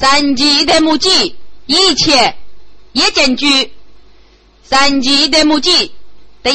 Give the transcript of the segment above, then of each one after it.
三级的母鸡，一切也证据。神奇的母鸡的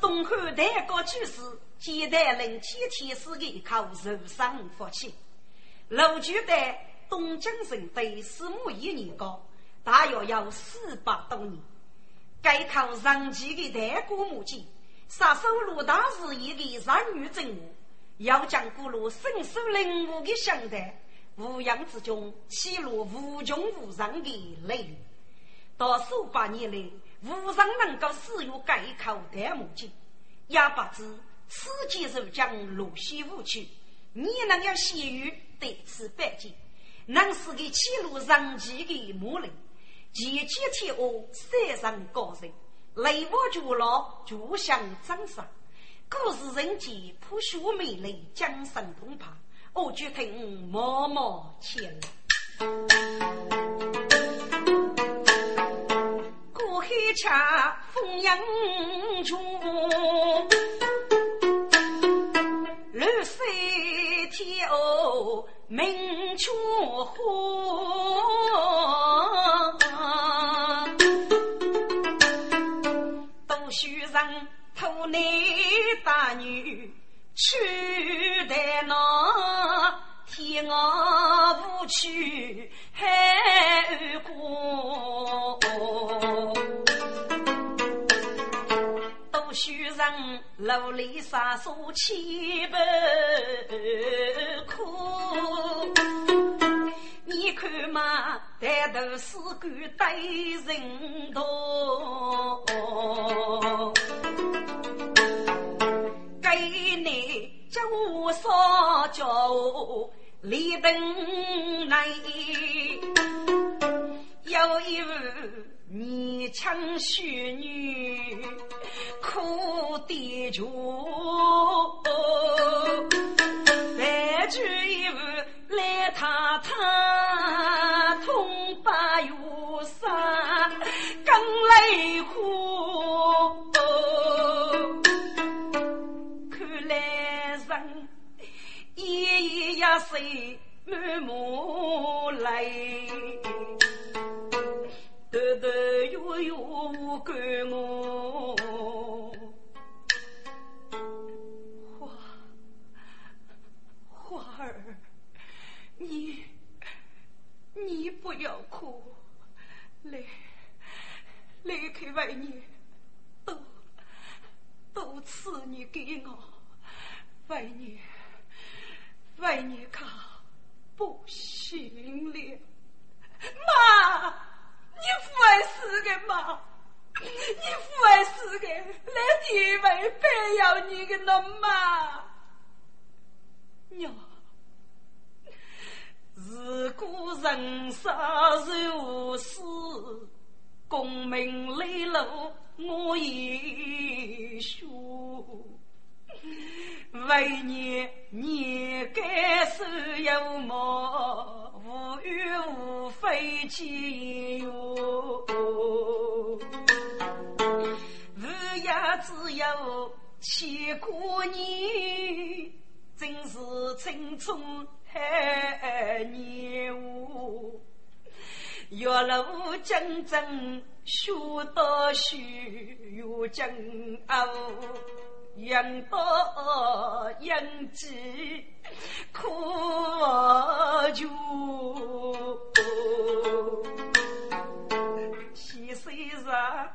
东汉代高居士接待人气天师的一口受伤福气。陆举在东京城对四母一年高，大约有四百多年。该口长期的代国母亲，杀手罗大是一个善女正物，要将古路深受领悟的相待，无样之中记录无穷无尽的泪流。到数百年来。无人能够使用该口代母经，也不知此间如将路西无去，你能要先于对此拜见，能是个记录人迹的母人，前几天我山上高人，雷我就老就想长沙，故事人间朴素美丽，江山澎湃，我决定默默前黑恰风扬处，绿水天鸥鸣秋花。都须让土内大女去得那。天涯无趣海过，须让楼里洒洒千百苦。你看嘛，抬头是个对人多，给你叫我少叫我。李登内有一位年轻淑女，苦的住，来住一位来太太，痛把月杀，更泪花。夜夜呀睡满目泪，头头月月赶我。花花儿，你你不要哭，来。离开为你，都都赐你给我，为你为你可不行了，妈，你不爱死个妈，你不爱死个，那地位非要你的侬妈，娘。自古人生如戏，功名利禄我也输。为你你该受有毛，无欲无非己哟。日夜只有牵挂你，真是青春。海年华，月落江城学到书，月江傲，杨到杨记苦酒。西山上，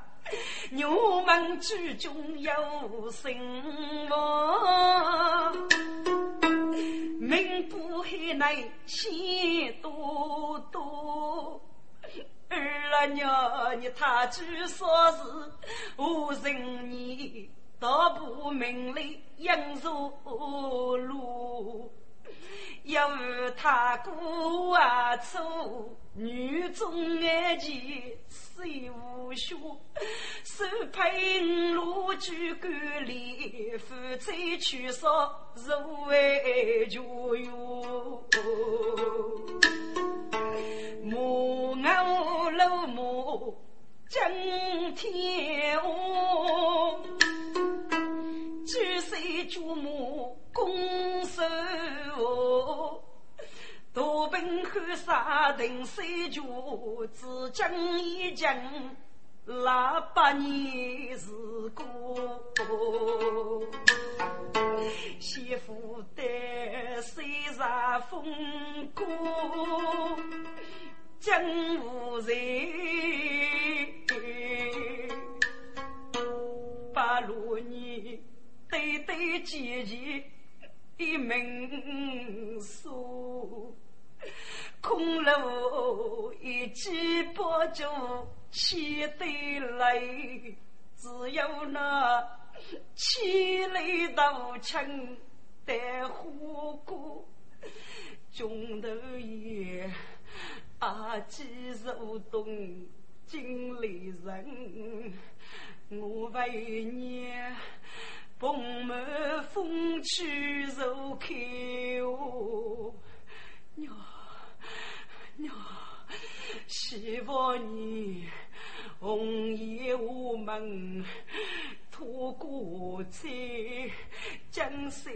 牛门之中有神王。民不海内心多多，儿娘你他居说是无人念，道不明理应如路。要他过啊错，女中爱情虽无学？手配五举管理，夫妻娶嫂如为家哟。母牛老母争天定三绝，只讲一讲那八年时过。媳妇的虽然风过，江无人。八路年对对姐姐一门锁。空楼一几百酒，千堆泪，只有那千里刀枪带火锅，中头也阿几如东经历人，我为你蓬满风去如开哦，娘。娘，希望你红颜无门，托过在江山，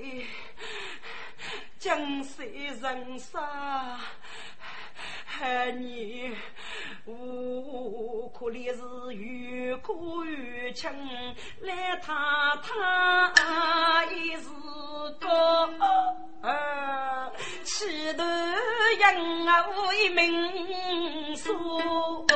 江山人杀。恨你无可怜是越哭越亲，来他他一时个气头养我一命数，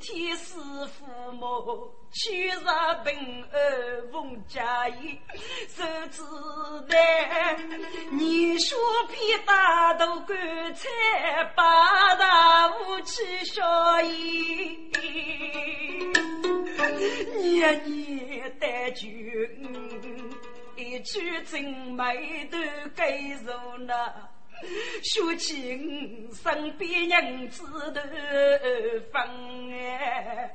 天师父母，去杀平儿奉家业，手指代你说片大头棺材，八大武器小爷，年年带酒，一句真眉头盖住那。说起身边人子头分哎，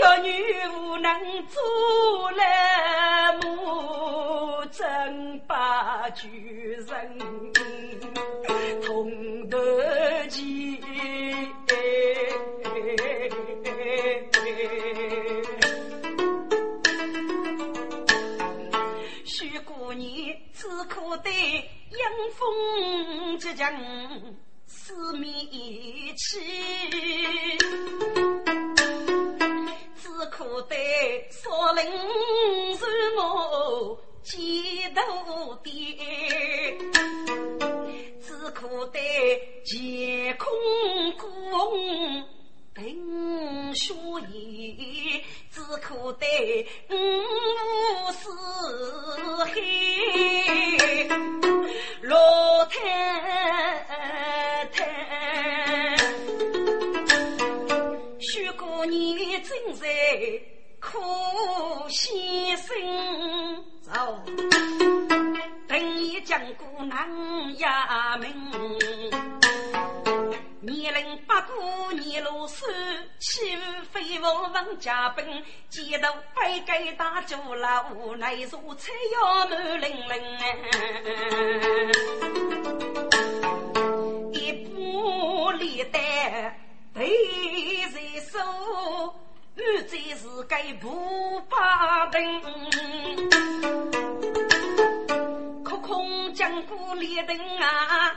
要女无能做了母，真把旧人同得起。许姑娘只可对迎风即将四面起，只可对少林是我几头爹，只可对乾坤宫。凭书意，只可对五湖四海太太。许姑娘正在苦先生走，等你讲过南衙门。年龄八过年路数，欺负飞王王家兵，街头摆街打酒楼，内如菜肴满淋淋。一把猎刀背在手，满嘴是个不把灯，空空将过猎灯啊！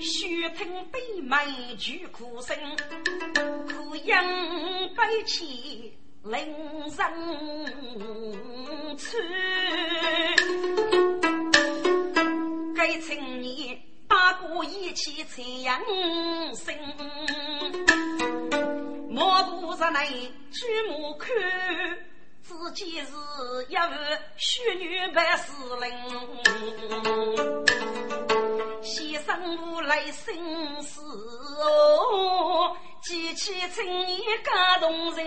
须听北门举哭声，哭迎悲泣令人痴。该青年八过一起采阳生，莫不是内举目看，自己是一位淑女白丝领。先生无来生死哦，记起青年感动人。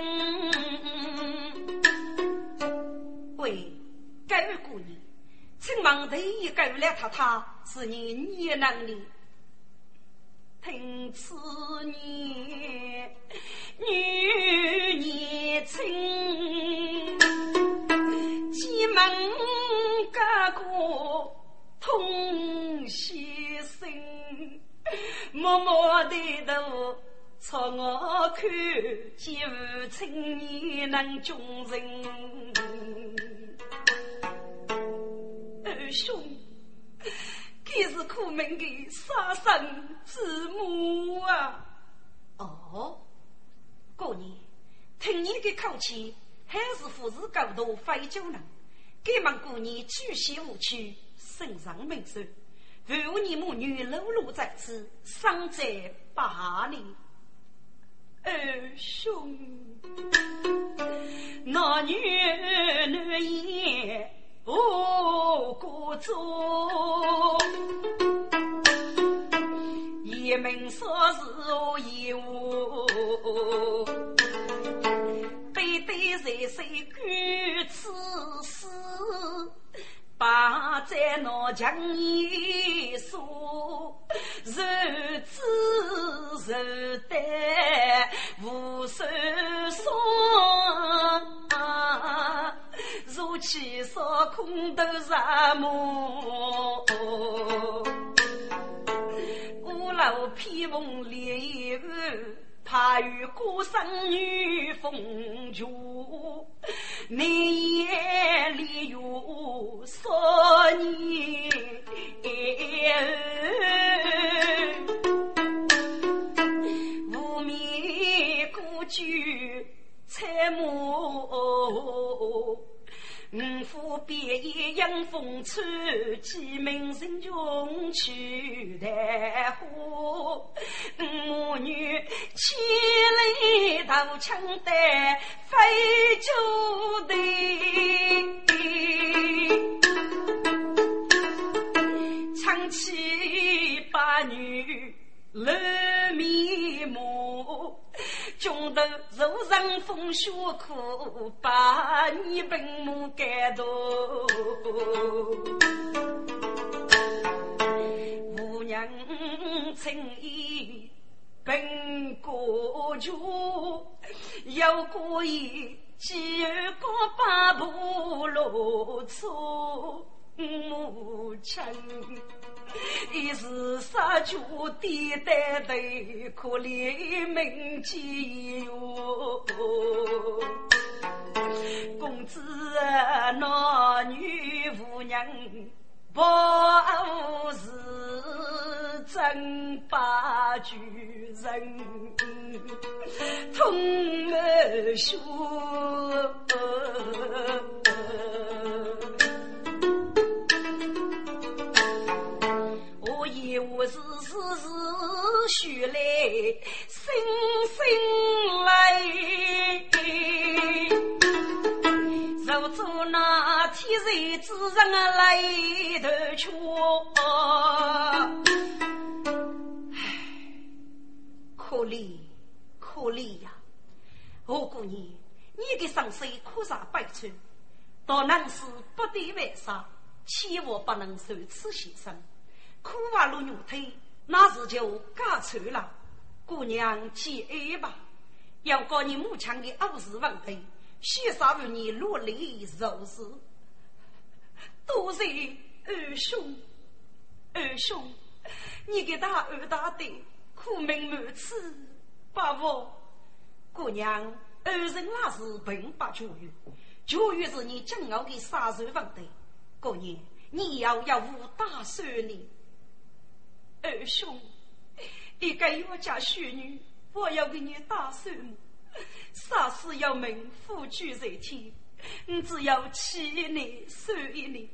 喂，该姑娘，请问第一个来太太是你年能力？听此言，女年轻，进门个个。痛先生，默默地头朝我看，见父亲你能忠人。二兄，这是苦命的杀身之母啊！哦，过年听你的口气，还是父子高度非久人。给忙过年举席无趣。身上名声，父你母女露露在此，伤在八年。二兄，那女难言不过做，一门说是义务，对对谁谁管此事。把在那江一说，日子日得无手霜，如起烧空头日暮，五楼披风烈雨。他与孤生女风烛，你夜里有少年，无眠孤居采木。五虎别野迎风吹，鸡鸣人穷去台花。千里渡枪带飞九队，唱起八女泪面目。穷得受人风雪苦，把你本母感动。无娘情意本过旧，有过一几个八步路出母亲，一时杀猪的担头，可怜民间哟。公子那女妇人不是真把主人，痛了胸。我以我是是是血来，心心来，守住那天人之人来头去。可怜可怜呀！我姑娘，你的伤势可杀百川，到能是不得为杀，千万不能受此牺牲。苦娃落牛腿，那是就嫁错了。姑娘节哀吧，要告你母亲的傲视问题，许杀为你落泪受死。多谢二兄，二兄，你给他二大的苦命满此，把我姑娘二人那是并不教育，教育是你骄傲的杀手问题。姑娘，你要要无打算呢？二兄，你该我家婿女，我要给你打算么？杀死要命，夫居在天，你只要七年、十一年，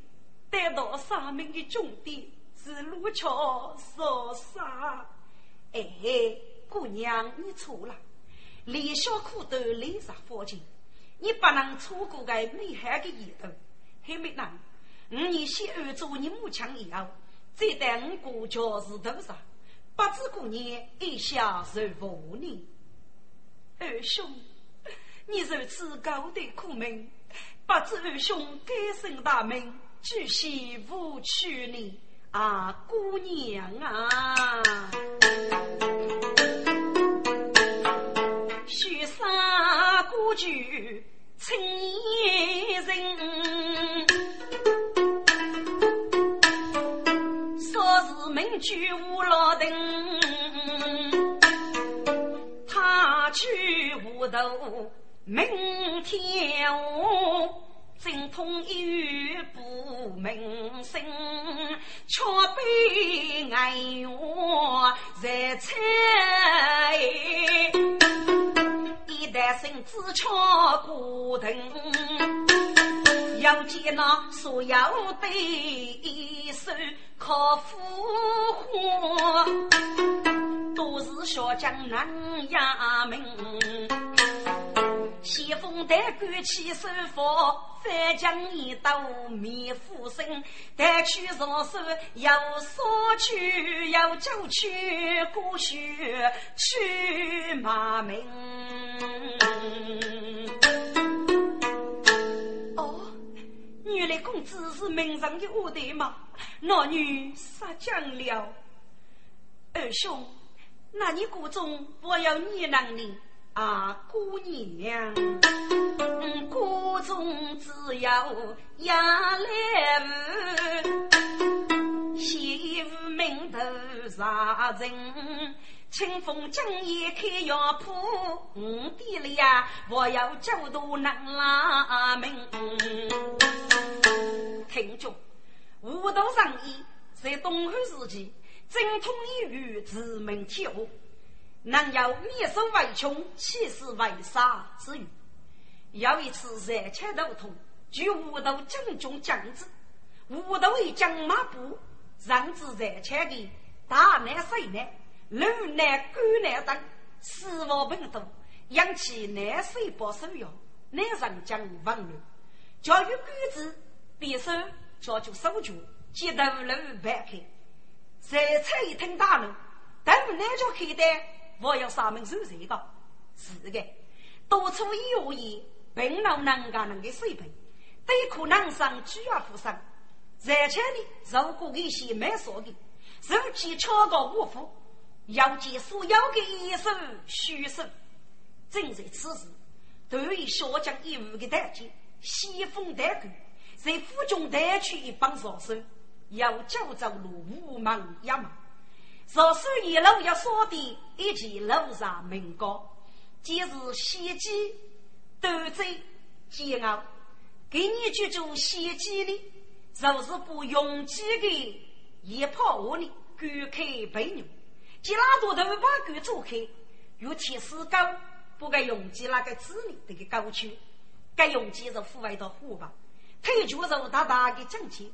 待到生命的终点是路桥所杀。哎，姑娘，你错了，连小苦都累杀佛经，你不能错过个美好的意头。还没呢，五年先按做你母亲以后。再带我过桥是头上？不知过年一下是五年。二兄，你如此高的苦命，不知二兄该生大名，举席无娶你啊，姑娘啊！须杀故居青人。说是名居无老丁，头明天下，精通一语不明声，却被哀怨在猜。一代生子敲骨头。要见那所有对手靠呼唤，都是小将难压命。先锋带举起手法，反将一刀灭虎身。带去上手要杀去，要救去过血去马名。哦原来公子是名上的武德吗？那女杀将了。二兄，那你谷中我要你让你啊姑娘，谷中只要压来无，媳妇名头杀人。清风将夜开药铺，五弟里呀，我要九度能拉门。听着，武道上衣在东汉时期精通一语，自门天下，能有灭生为穷，气势为杀之语。有一次热切头痛，据武道将军讲之，武道一将马步，让之热切的大难水难。路难、沟难等，死亡频多，引起难水保守要，难人将亡路。教育举止，匕首教就手脚，接头路排开。再出一通大路，但难叫开的，我要上门收谁的？是的，多出一无言，并老能干能的水平，对苦难上居而负伤。再前的，如果一些没说的，手机超高无负。要记所有的医生、学生，正在此时，突然小将一五的大将，西风大鼓，在府中带去一帮少手，要叫走路五忙一忙。少手一路要说的，一起路上名高，既是袭击、斗争、煎熬，给你去做袭击的，就是不拥挤的，一炮火的，割开背牛，几拉多头把狗做开，有铁丝钩，不该拥挤那个子里这个高区，该拥挤是户外的火吧，推脚肉大大的整齐，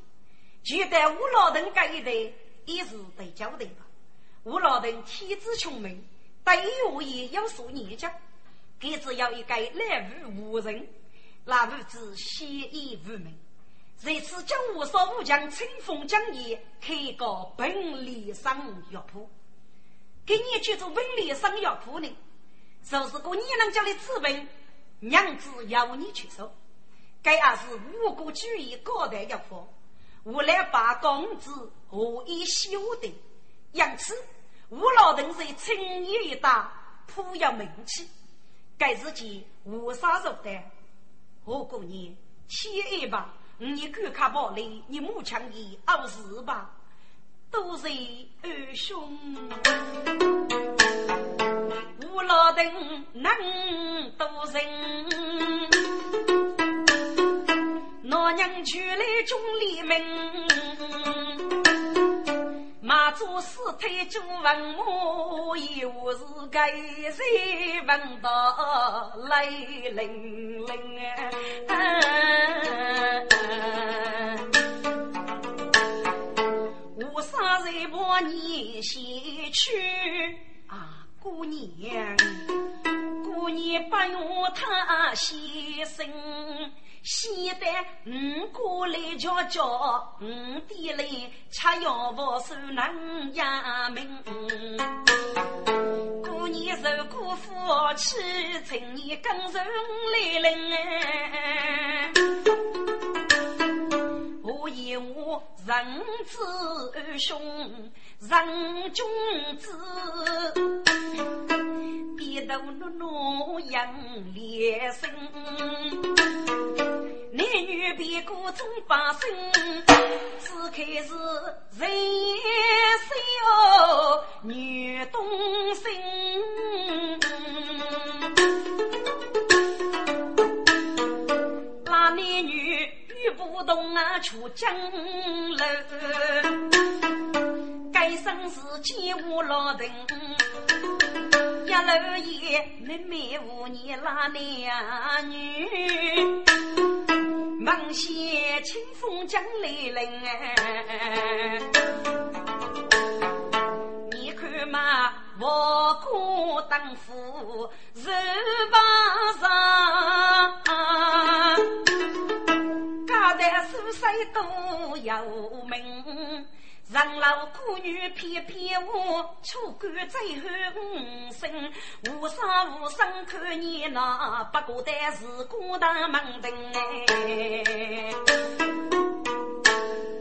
觉得吴老登这一代也是得交代吧。吴老登天资聪明，对我也有所研究。他只要一个来无无人，那不知先意无名。这次将我少武将乘风将义，开个本领上药铺。给你去做本领上药铺呢，就是个你能叫的资本，娘子要你去收。该也是无辜主义高的药铺，我来把公子何以修的，因此。吴老登是青年一代，颇有名气。该自己无啥入的。我过年七一吧，你敢看宝里，你母强的二十吧，都是二兄。吴老登能多人，老娘娶来钟离门。马祖四退就问我，又是该谁问到泪淋淋啊？我啥人把你先去啊？姑娘，姑娘不用他先生。先得五过来瞧瞧，五弟来吃药不受能压命。过年受过夫妻，趁你更顺来临。我以我人子兄，人君子，别头怒怒养烈生。男女别过总把生，只开始人少女动心。那男女与不同啊，出江楼。该生是见我老人，一楼爷妹妹无你拉两女。望见清风将来临，你看嘛，我哥当夫是把上，在苏水都有名。让老姑女偏偏我，出干最后五生，无伤无伤看你那不过的是孤单门庭哎。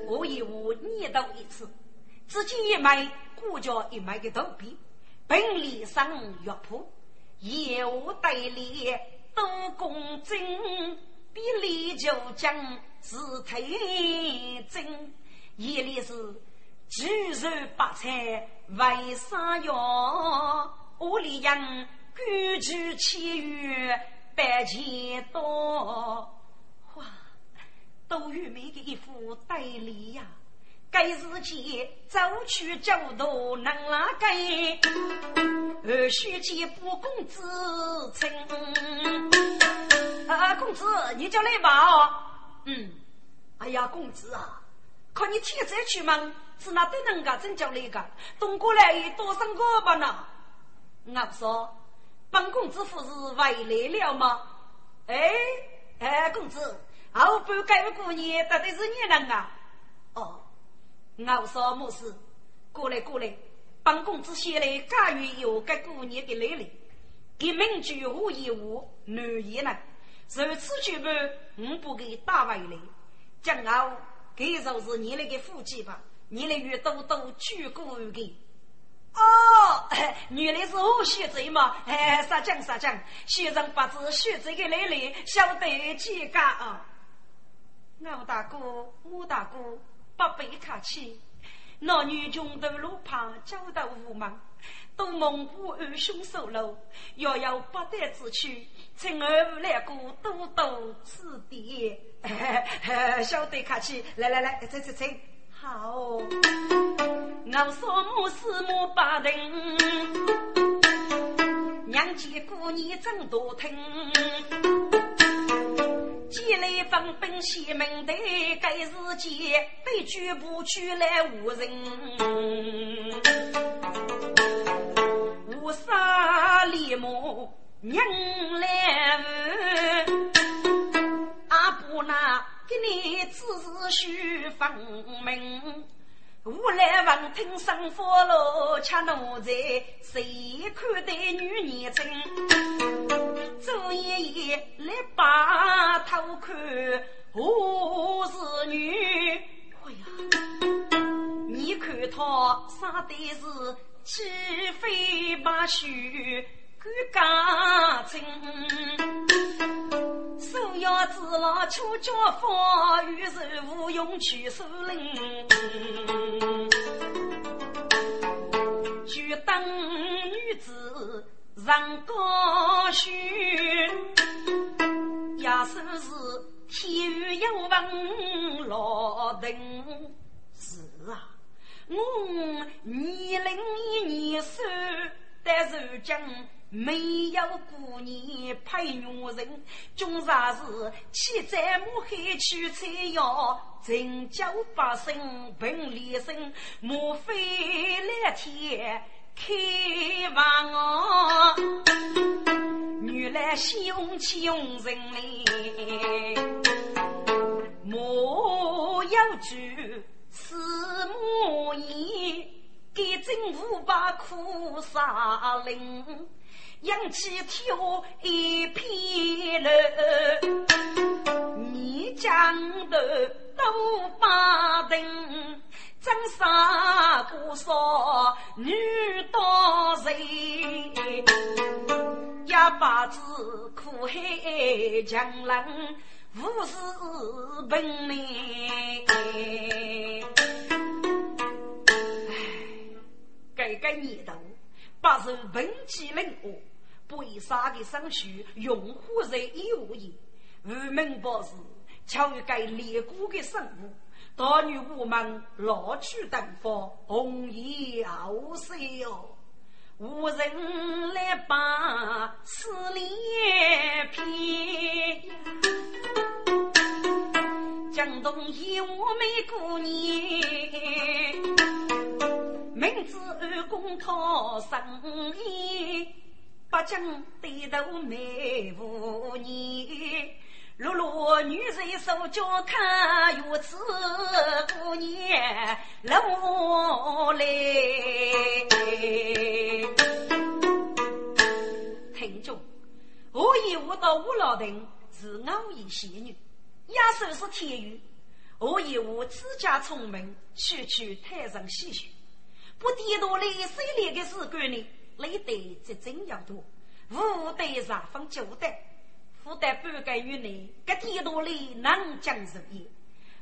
我一我念叨一次，自己一枚孤家一枚的头皮，本领上药铺，业务代理都公正，比李九江是推真，一里是。举手八菜为啥要？屋里人规矩千余百千多。哇，都玉梅的一副对联呀！该日间走去走路能哪个？二须见不公子称。啊，公子，你叫来吧。嗯，哎呀，公子啊，看你天再去吗。是那对人家真叫那个，东过来有多少个吧呢？我说，本公子夫是回来了吗？哎哎，公子，后半该不过年，到底是你人啊？我说没事，过来过来，本公子先来家园有个过年的来历，给民居无一物，难言呢。如此举办，我不给打回来，今后给就是你那个夫妻吧。你来与多多举过个，哦，原来是我学贼嘛！哎，撒讲撒讲，先生不知学贼的来历，晓得几个啊？我大哥，我大哥，不必客气。那女穷途路旁，交到无门，都蒙古二兄收留，遥遥不得之处，请二五来过多多指点。晓得客气，来来来，请请请。好，我说母是母八人，娘家姑娘真多听。几来分兵西门的，该日间被举步去来无人，无杀李母娘来阿婆那。给你只是许分明，无来闻听生火炉，吃奴才谁看待女年轻？昨夜夜来把头看，我是女。哎呀，你看他生的是鸡飞马须。感情，手要子郎出家风，于是无用去树林。就当女子上高轩，也算是天雨有闻老登。是啊，我年龄一年少，但如今。没有姑娘配女人，终然是七在母海去采药，拯救百姓平立身，莫非来天开望我？原来凶气用人嘞，莫要惧，此莫言，给政府把苦杀灵。扬起挑一片楼，你讲的都把灯，真杀不少女多人，也把子苦海江浪无事本领。哎，改改年头，不是文气冷恶。为啥的生序用户在义务业，无名博士巧于该列国的生物，大女我们老去登峰，红颜傲色哟，无人来把思念偏。江东一我美姑娘，名字二公讨生意。北京低头美妇女，落落女人手脚看月子姑娘落来。听众，我以我到五老亭是偶遇仙女，亚寿是天宇。我以我自家聪明，区区台上戏谑，不低头来谁来的时光呢？累得这真要多，无得上方九代，负担半个月内，这地多里能将如意，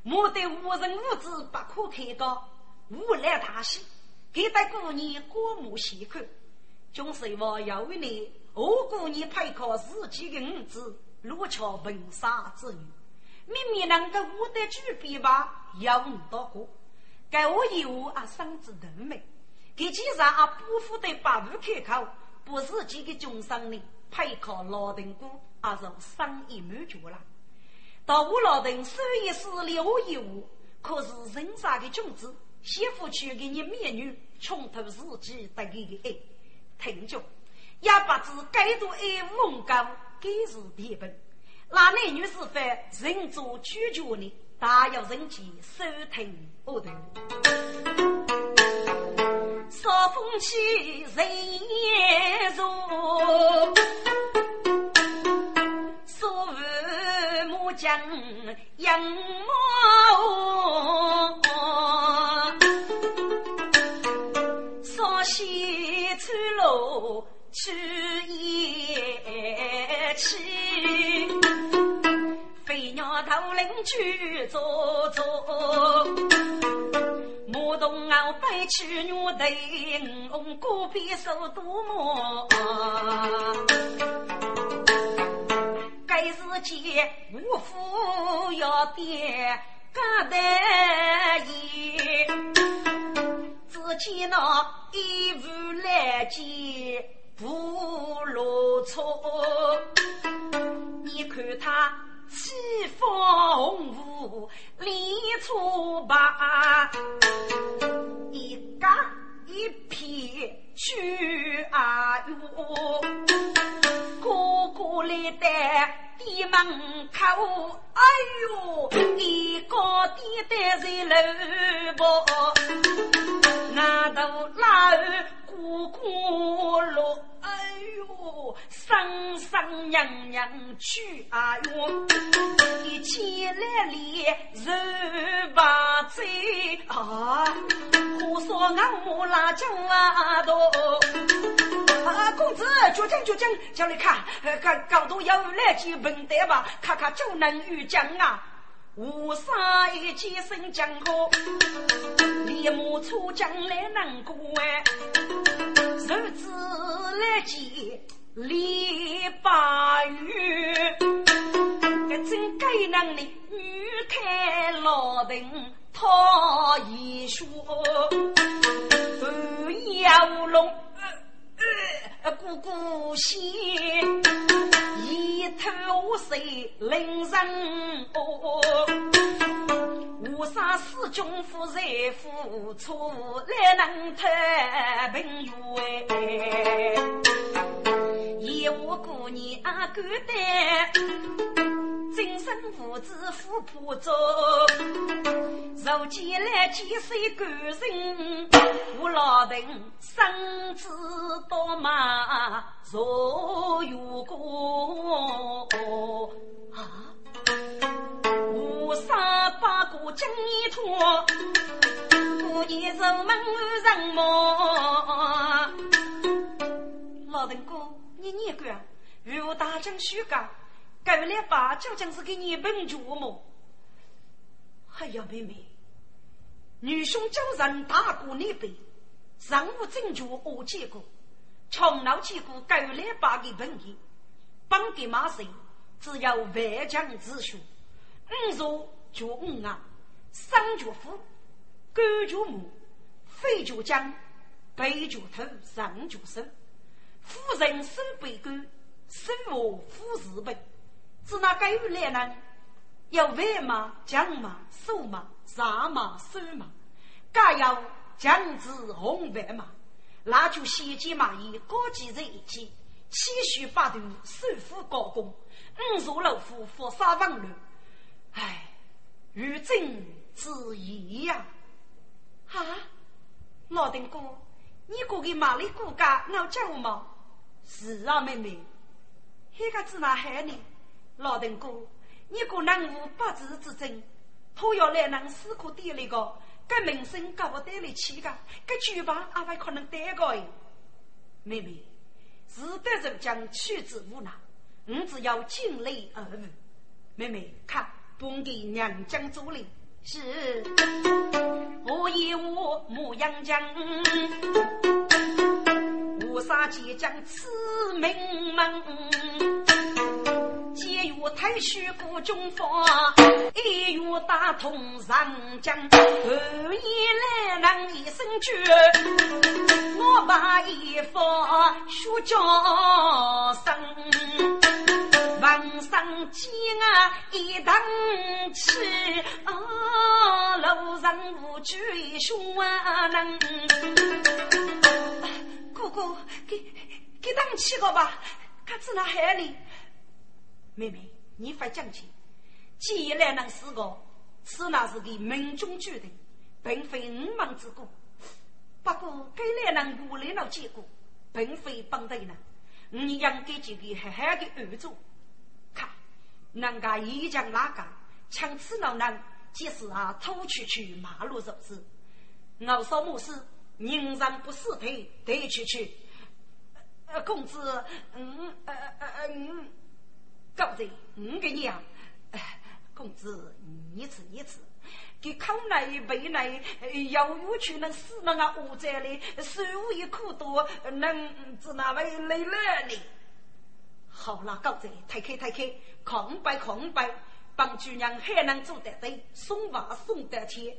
莫得无人无知不可开高，无来大喜，给得姑娘过目细看，总是我要为你，我姑娘配靠自己的儿子，落桥文杀之女，明明能够无得举笔吧，有五多个，该我以后啊，生子得美。给其上啊，不负的八步开口，不是几个中生呢，配靠老丁姑，而是生意满足了。到我老丁收一是留一物，可是人家的君子，媳妇娶给你美女，穷途自己得给的爱。听着，也不知该多爱无高，该是天本。那男女是非，人做主角呢，大有人气，收听我的。少风起人也走说玉木将人磨哦哦说喜去也去飞鸟投林去去女的，我孤僻受多么。哎呦，呦，声声娘娘去啊哟，一起来练肉把嘴啊，胡说俺木拉江啊多。啊，公子，就讲就讲，叫你看，搞搞到要来几文的吧，看看就能遇讲啊。无杀一几声江河，立马出将来能过哎。日子来见李八月，真该能力女开老灯讨一说，不要龙。姑姑先一头水令人哦，无啥事军夫在付出来能太平原，一无姑娘敢担。今生父子夫仆做，如今来几岁感人，我老丁生子多嘛若有过啊！我三八过今年托，过年入门人么？老丁哥，你念过？如大将许讲。改了吧，究竟是给你本主么？哎呀，妹妹，女兄叫人大过你辈，上午正主我见过，从老见过改了吧的本意，帮给马谁？只要万将之雄，五座就五啊，上就夫，官就母，非就将，背就头，上就手，夫人身背官，身我夫日本。是那个有来呢？要万马、将马、瘦马、杀马、瘦马，更要将子红白马。那就先见马衣，高级在一起，气虚八度，首富高公，五座老虎，佛杀万路。唉，如今之意呀！啊，老丁哥，你过给马里过家闹叫吗？是啊，妹妹，那个子哪害你？老邓哥，你个能无八字之争，他要来能死苦点那个，该名声搞不得来气个，该举办阿还可能得个妹妹，是得人将取之无难，你只要尽力而为。妹妹，看，本地娘将助力，是，我以我牧羊将，无杀即将此名门。一月太虚过中方，一月打通上江，半夜来人一声绝，我把一方学叫声，晚上见啊一等起，啊路上无惧凶啊能，哥哥给给当起个吧，可知那海里。妹妹，你发讲起，既然能死个，此乃是给命中注定，并非五忙之过。不过，该来人无来了结果，并非帮对人，你应该就给好好的安住。看，人家一将哪个抢此老人，即使啊偷去去马路走子，我说莫事，人人不死腿，得去去。公子，嗯，呃呃呃嗯。刚才五个娘，公子，你吃一吃，给口内背内，要有去能死那个恶者哩，手一苦多，能治那位累了呢？好了，高子，抬开抬开，空白空白，帮主娘还能做得对，送娃送得甜。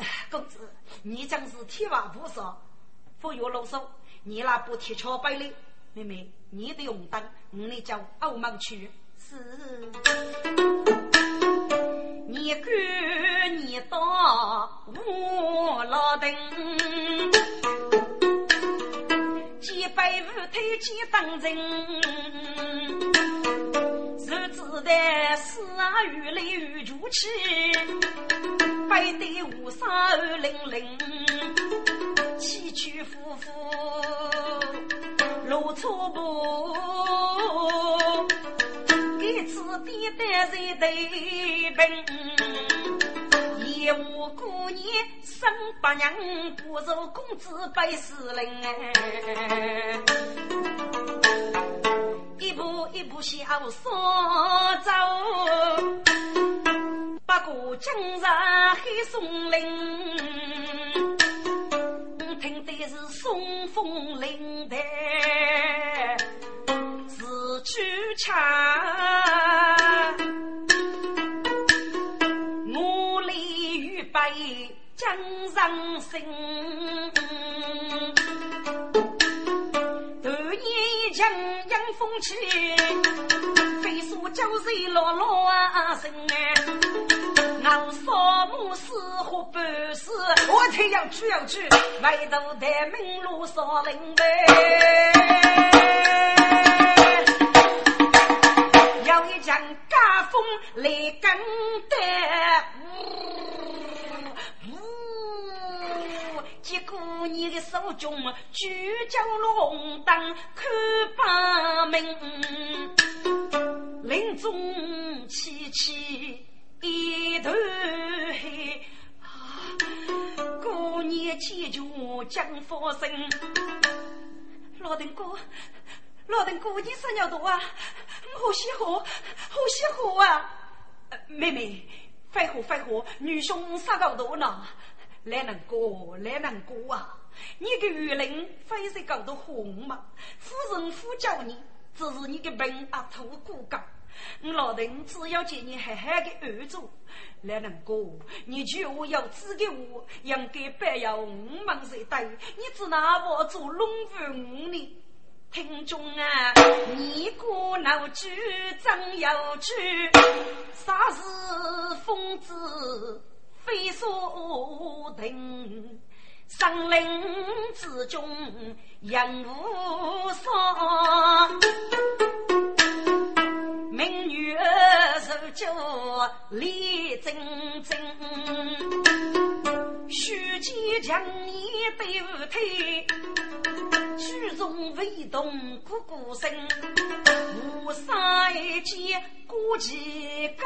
公子，你真是铁娃不少，不要啰嗦，你那不贴桥白哩？妹妹，你的用灯，我来叫欧门去。是，你赶你到我老等，几百五推几当人，子的四啊雨雷雨如起，百对五三二零零，起起伏伏路错步。此地的人对本，一无姑娘生八娘，不如公子百事灵。一步一步小说走，不过今日黑松林，听的是松风铃的。去唱，我立预备将上身，年强阳风起，飞速交水落落啊声俺扫墓死活半死，我才要去要去，外头的门路少林呗。将家风来跟的，你的手中举着龙灯看八门，林中凄凄一头黑，过年祈求将发生，老邓哥。老邓哥，你生尿多啊？好喜欢，好喜欢啊！妹妹，废话废话，女兄杀狗多呢。来人哥，来人哥啊！你个玉林非是搞得红吗？夫人呼叫你，只是你的病啊吐骨干。老邓只要见你狠狠的安住。来人哥，你就要指给我，应该白要五门谁带？你只拿我做龙凤呢？听众啊，你过老句真有趣，啥是疯子非所定？森林之中人无数，美女手脚立正正，须见强颜对不腿。举重未动鼓鼓声，无杀一见过几个。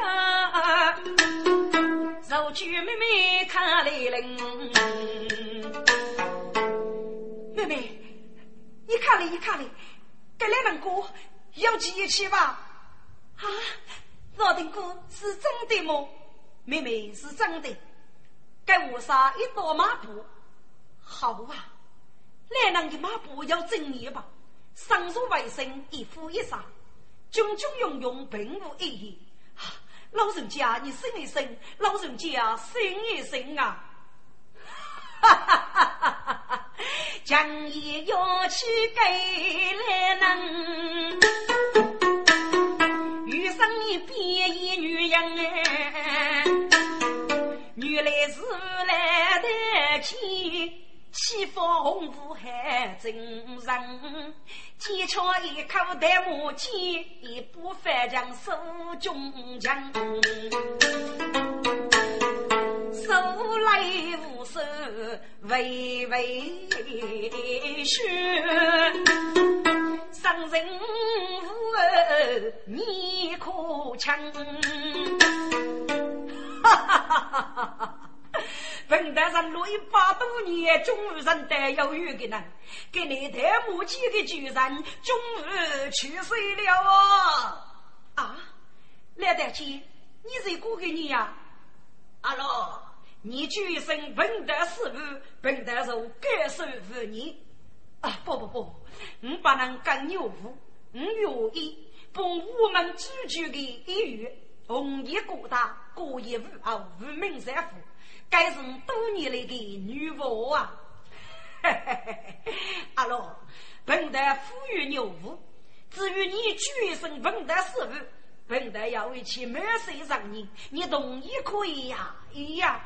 肉举妹妹看来人，妹妹，你看了，你看了，这两门歌要记起吧？啊，老丁哥是真的吗？妹妹是真的，给我杀一道马步，好啊。来人的马步要正一吧，上书为生，一夫一杀，炯炯用用，并无意义。老人家，你醒一醒！老人家，醒一醒啊！哈哈哈哈哈！将一要去给来人，一变一女人哎，原来是来得及。西方红雾海真人，剑鞘一口带木剑，一步翻江手中枪，手来无手微微雪，伤人无儿你可强，哈哈哈哈哈。本大人落一百多年，终于认得有缘的人，给你太母亲的巨人，终于去世了啊！啊，来得及，你是过给你呀？阿罗，你举身本得师傅，本得受感受无你。啊，不不不，我不能跟牛夫，我愿意帮我们主角的一语，红衣过大，过一无傲，无名三夫，该是多年来的女王啊！阿罗，本得富裕牛夫，至于你举身本得师傅，本得要为其满岁让你，你同意可以呀？哎呀，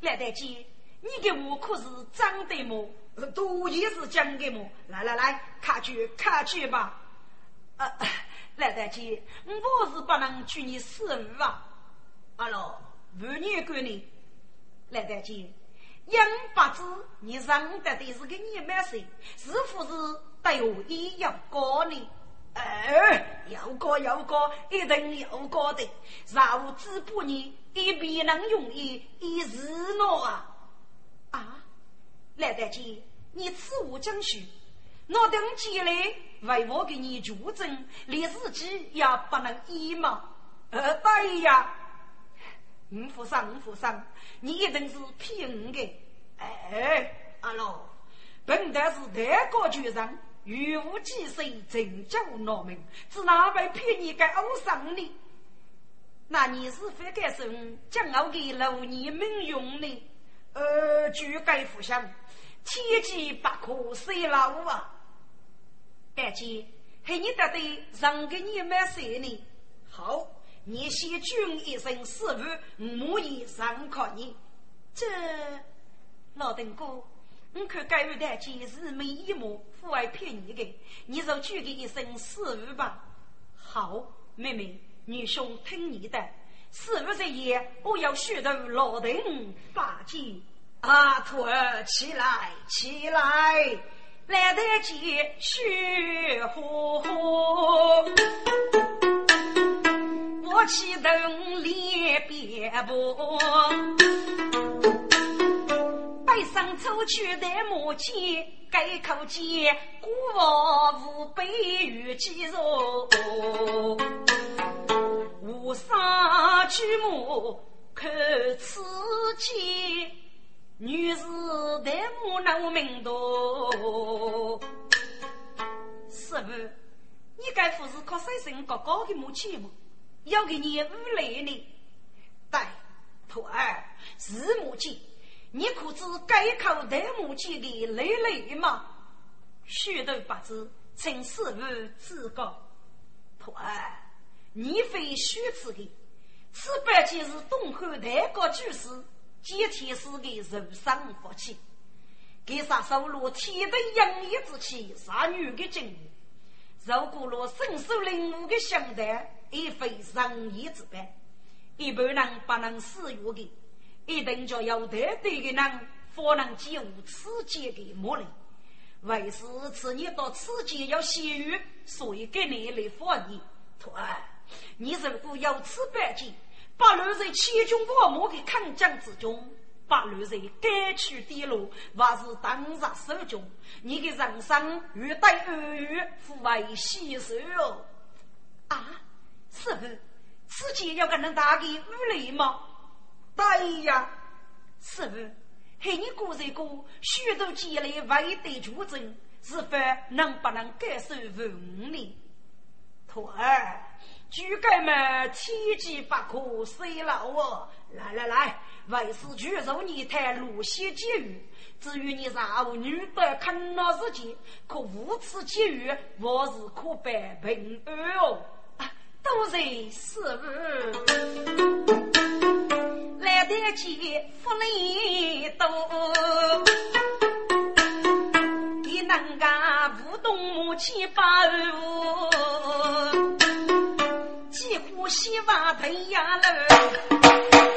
来得及，你给我可是长得么？多也是讲的么？来来来，看去看去吧。呃，来得及，我是不能娶你师傅啊。阿罗，五年过年，来得及，杨八子，你认得的是个你满岁，是不是对我一样高呢？哎，要高要高，一定要高的。然后只不你一笔能用一一日诺啊啊！来得及，你此物将许，我等起来为我给你助阵，连自己也不能依嘛。呃，对呀，五福上五福上，你一定是骗我的。哎，阿老，本来是太高局长，语无忌讳，真叫闹门，是哪位骗你个欧上呢？那你是非该说将我给六年命用呢？呃，就该互相。天机不可泄露啊！大姐，ให้你得的让给你买谁呢？好，你先君一声师傅，我也认可你。这老邓哥，我看该位大姐是没一模，父爱骗你的，你就举给一声师傅吧。好，妹妹，女兄听你的。师傅这夜，我要学到老邓八戒。阿徒儿起来，起来，来得及雪呼呼。我启动列边步，背上走去的母亲，改口见孤王无悲与肌肉，无上举目看此景。女士，代母闹名多。师傅，你该不是靠生生高高的母亲吗？要给你五雷呢？对，徒儿是母亲，你可知该靠代母亲的累累吗？许多八字，请师傅指教。徒儿，你非虚此的，此般即是东汉太高居士。今天是个人生福气，给杀收罗天的养育之气，杀女的精力，如果罗身手灵武的相待，亦非人意之般。一般人不能使用的，一定叫有得对的人，方能解无此间的魔力。为是此你到此间要先于，所以给你来放你。徒儿，你如果有此半径。八路在千军万马的抗将之中，八路在该去的路还是当日手中。你的人生欲待二月，父为牺牲哦。啊，师傅，此间要跟人打个五雷吗？对呀，师傅，嘿，你过这个许多积累未得主证，是否能不能感受文呢？徒儿。举盖嘛，天机不可泄露哦！来来来，为师举手你谈路线结语。至于你少女的看那事情，可无此结语，我是可办平安哦。多谢师傅，来得及福利多，你能干舞动母亲把舞。我希望培养了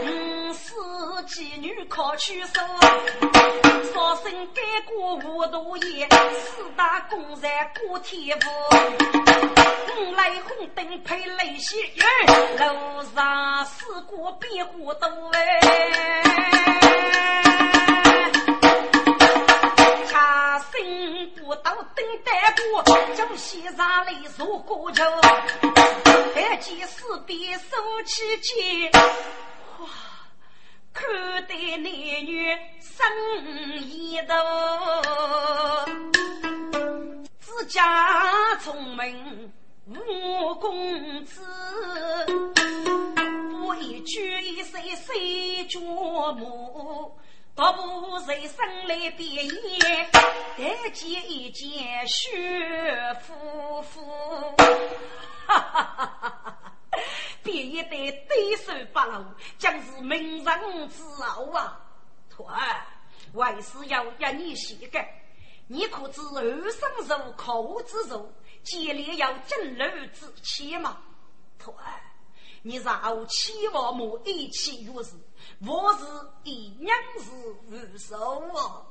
五四妓女考取手，少生改过无多言，四大公然过天府，五来红灯配雷血，路上四过变化多哎，恰心不到等待过，将西山里入过桥，但见四边收起剑，哇，看得男女生一道，自家聪明无公子。不一句一声谁琢磨？倒不人生来变颜，但见一见雪夫妇。哈哈哈哈哈！变一代对手八路，将是名人之后啊！徒儿，为师要一你膝盖，你可知二生如口之肉，接连要正路之气吗？徒儿。你饶七王母一起如是，我是一娘子无受哦。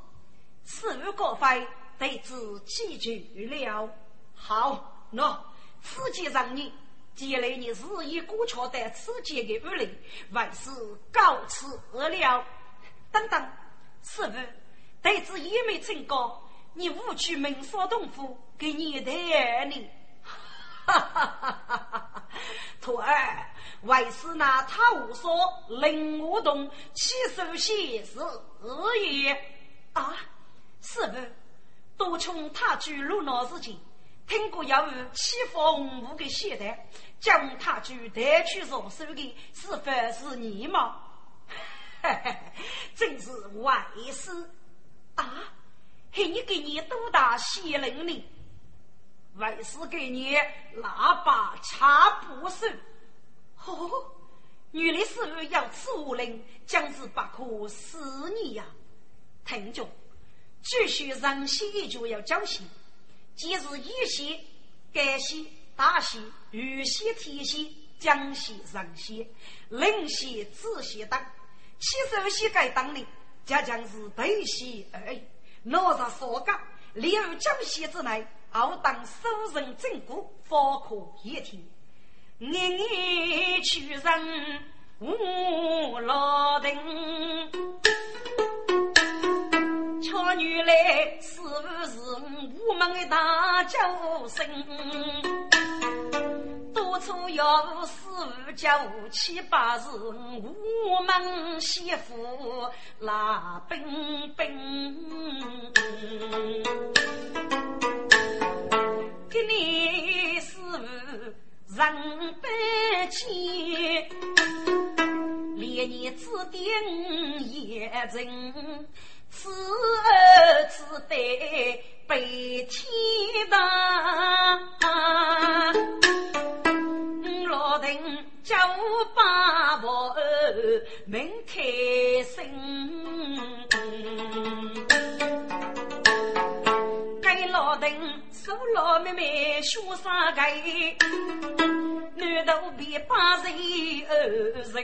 此语过非，得自己去了。好，喏，此计让你，既来你日益过桥的此计的屋里，万事告辞了。等等，师傅，得知也没成功，你误取门锁洞府，给你的儿女。哈哈哈哈哈！徒儿。为师拿他无所令我动，起手写是日也啊！师傅，多穷他居路闹事情，听过要有欺负红木的现代，将他居带去入手的，是否是你吗？真是为师啊！嘿，你给你多大血灵呢？为师给你喇叭插不手。哦，原来师傅要此无令，将之不可思议呀！听着，继续人仙一句要讲戏，既是一戏、干戏、大戏、玉戏、天戏、江戏、人戏、灵戏、子戏等，七十戏该当的，将将是对戏而已。哪吒所讲，例如江西之内，傲当受人正果，方可一听。年年去人无老丁，巧女来是不是我们的大救星？多处要师傅教七八是我们媳妇拉兵兵，给你师傅。人百千，连你指点也人，此儿只得被天大。老丁叫我把我门开心，给老丁。做老妹妹学三个？难道别把人二人？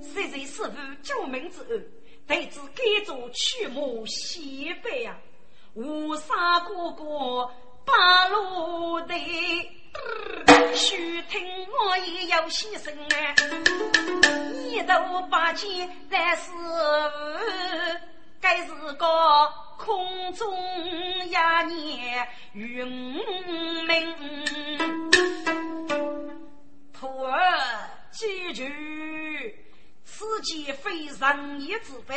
谁谁师傅救命之恩，弟子改做驱魔西北呀！无杀哥哥八路的，须听我也要牺牲啊！一头八剑来师傅。该是个空中呀年云明，徒儿记住，此剑非仁义之法，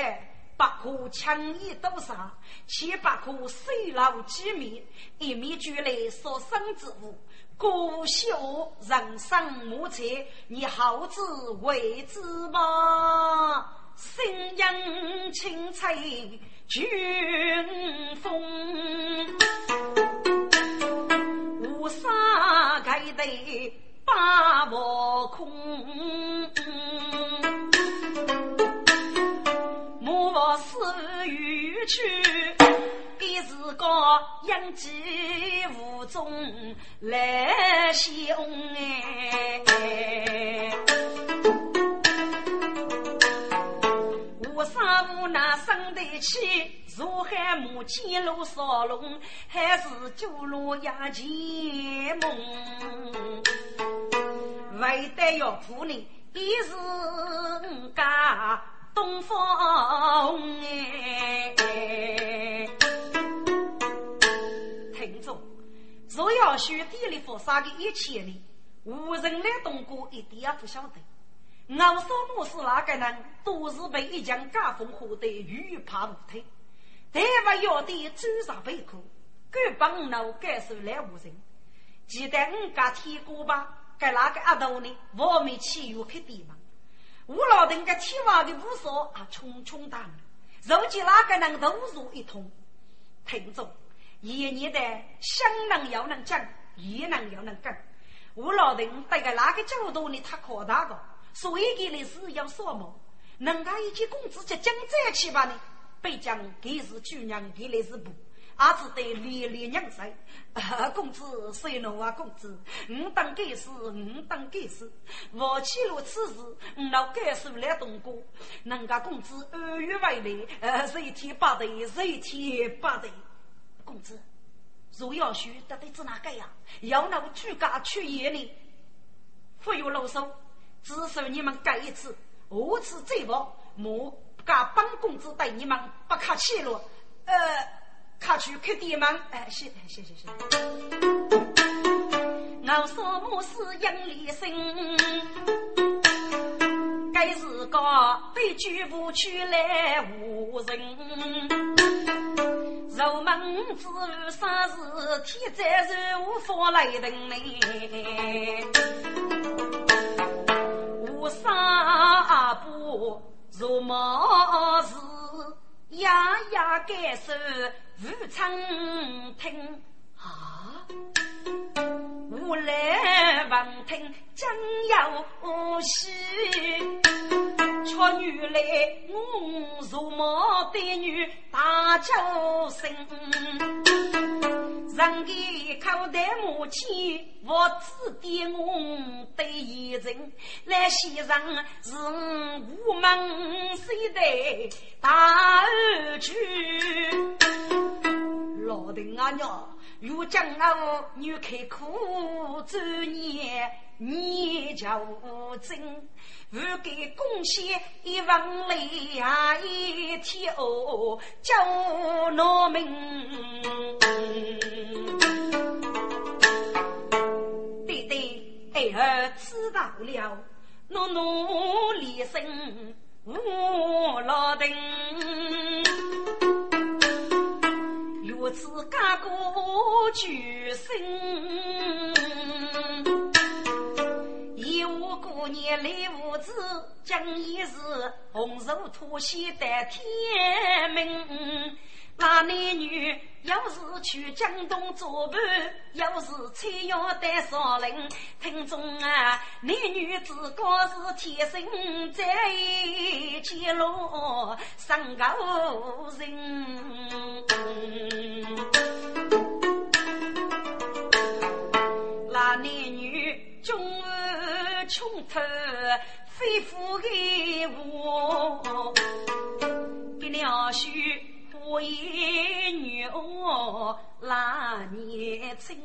不可轻易夺杀，且不可随牢机密，一面俱来所生之物，故修人生莫测，你好自为之吧。声音清脆俊生得起，如海母见路烧龙，还是九罗压前梦。为得要负你，一是家东方哎。听众若要学地里佛杀的一切呢，无人来动过，一点也不晓得。我说我是哪个人，都是被一将家风火的欲怕无退，但不要的走上背苦，敢帮我感受来无人。记得我家天过吧，该哪个阿斗呢？我没去有去地方。吴老丁个天王的武说啊，冲冲打，如今哪个人都如一通。听众，一年的想能要能讲，也能要能讲。吴老丁带个哪个角度呢？他扩大个，所以给的是要什么？人家一些工资就讲在起吧呢？北疆给是主娘，给的是不？阿子得连连娘婿，公子谁弄啊？公子，我当该死，我当该死。我去了此事，我老该死来东哥。人家公子二月回来，呃，谁天八对，谁天八对。公子，若要学，得得指哪个呀？要那个举家去夜里，不有啰嗦，只收你们干一次，下次再报，莫敢帮公子对你们不客气了。呃。客去开店门，哎，谢谢谢谢。我说我是杨立生，该是个被举不去来无人。入门之路啥事，天灾人无法来等你。无纱布，如毛丝，夜夜感受无常听啊。我来闻听将要喜，却女来我如毛的女大叫声，人给口袋母亲，我只点我对一人来西上是无门谁的大儿去。老丁啊娘，如今我女开苦，周年年叫真，我给贡献一万泪啊一天哦，叫农民。对对，儿儿知道了，努努力生我老丁。如此家国举身，一无过年来无子，今已是红绸脱线待天明。那男女要是去江东作伴，要是采药带少林，听众啊，男女之间是天生在一起咯，生高人。那男女终穷透，非富的。我，别了许。我一女儿那年轻，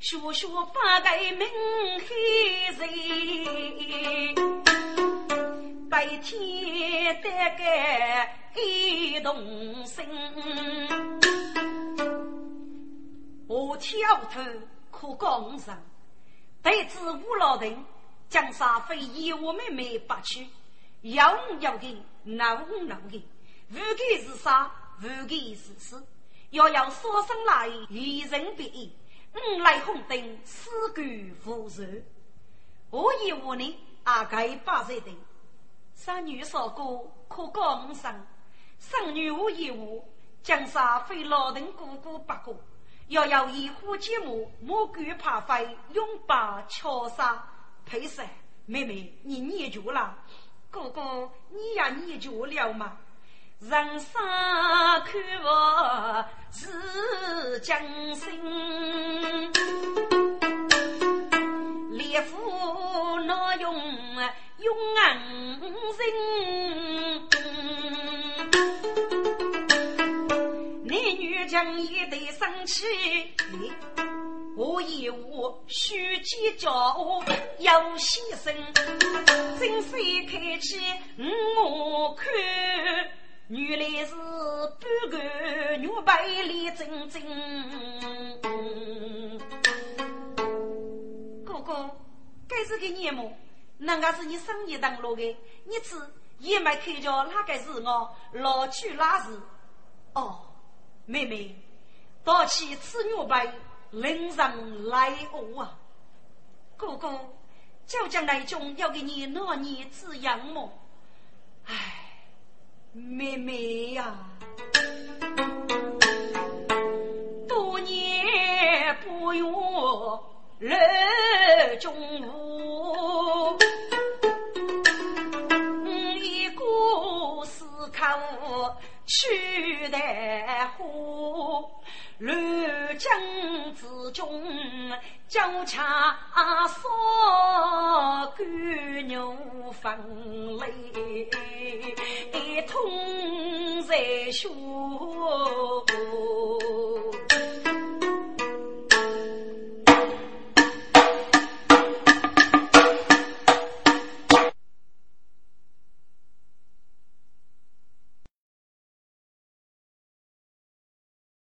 学学八个名黑人，白天得个一动心，我挑头可讲上，得知吴老人将沙飞一我妹妹拔去，要要的闹闹的。无给是杀，无给是死，要要说生来以人别义，五来红灯，四顾无仇。我以我呢，阿该八岁的，三女少哥可高五生，生女我以我，江山非老邓姑姑不过，要要一呼接木，莫敢怕飞，拥抱敲杀配色。妹妹，你念旧了，哥哥，你呀念旧了吗？人生苦我是将心，烈妇难用用硬心，男女将一对生气，我以我须计较要牺牲，真非开起我看。原来是半个玉白里真真。哥哥，该是个年末，那个是你生意当落的，你吃也没看见那个是我老去那时。哦，妹妹，到去吃牛背，人上来哦啊！哥哥，就将来中要给你那年吃羊么，唉。妹妹呀，多年不用人中午，一个思考去的乎。乱军之中，交枪杀狗，牛分泪，痛在胸。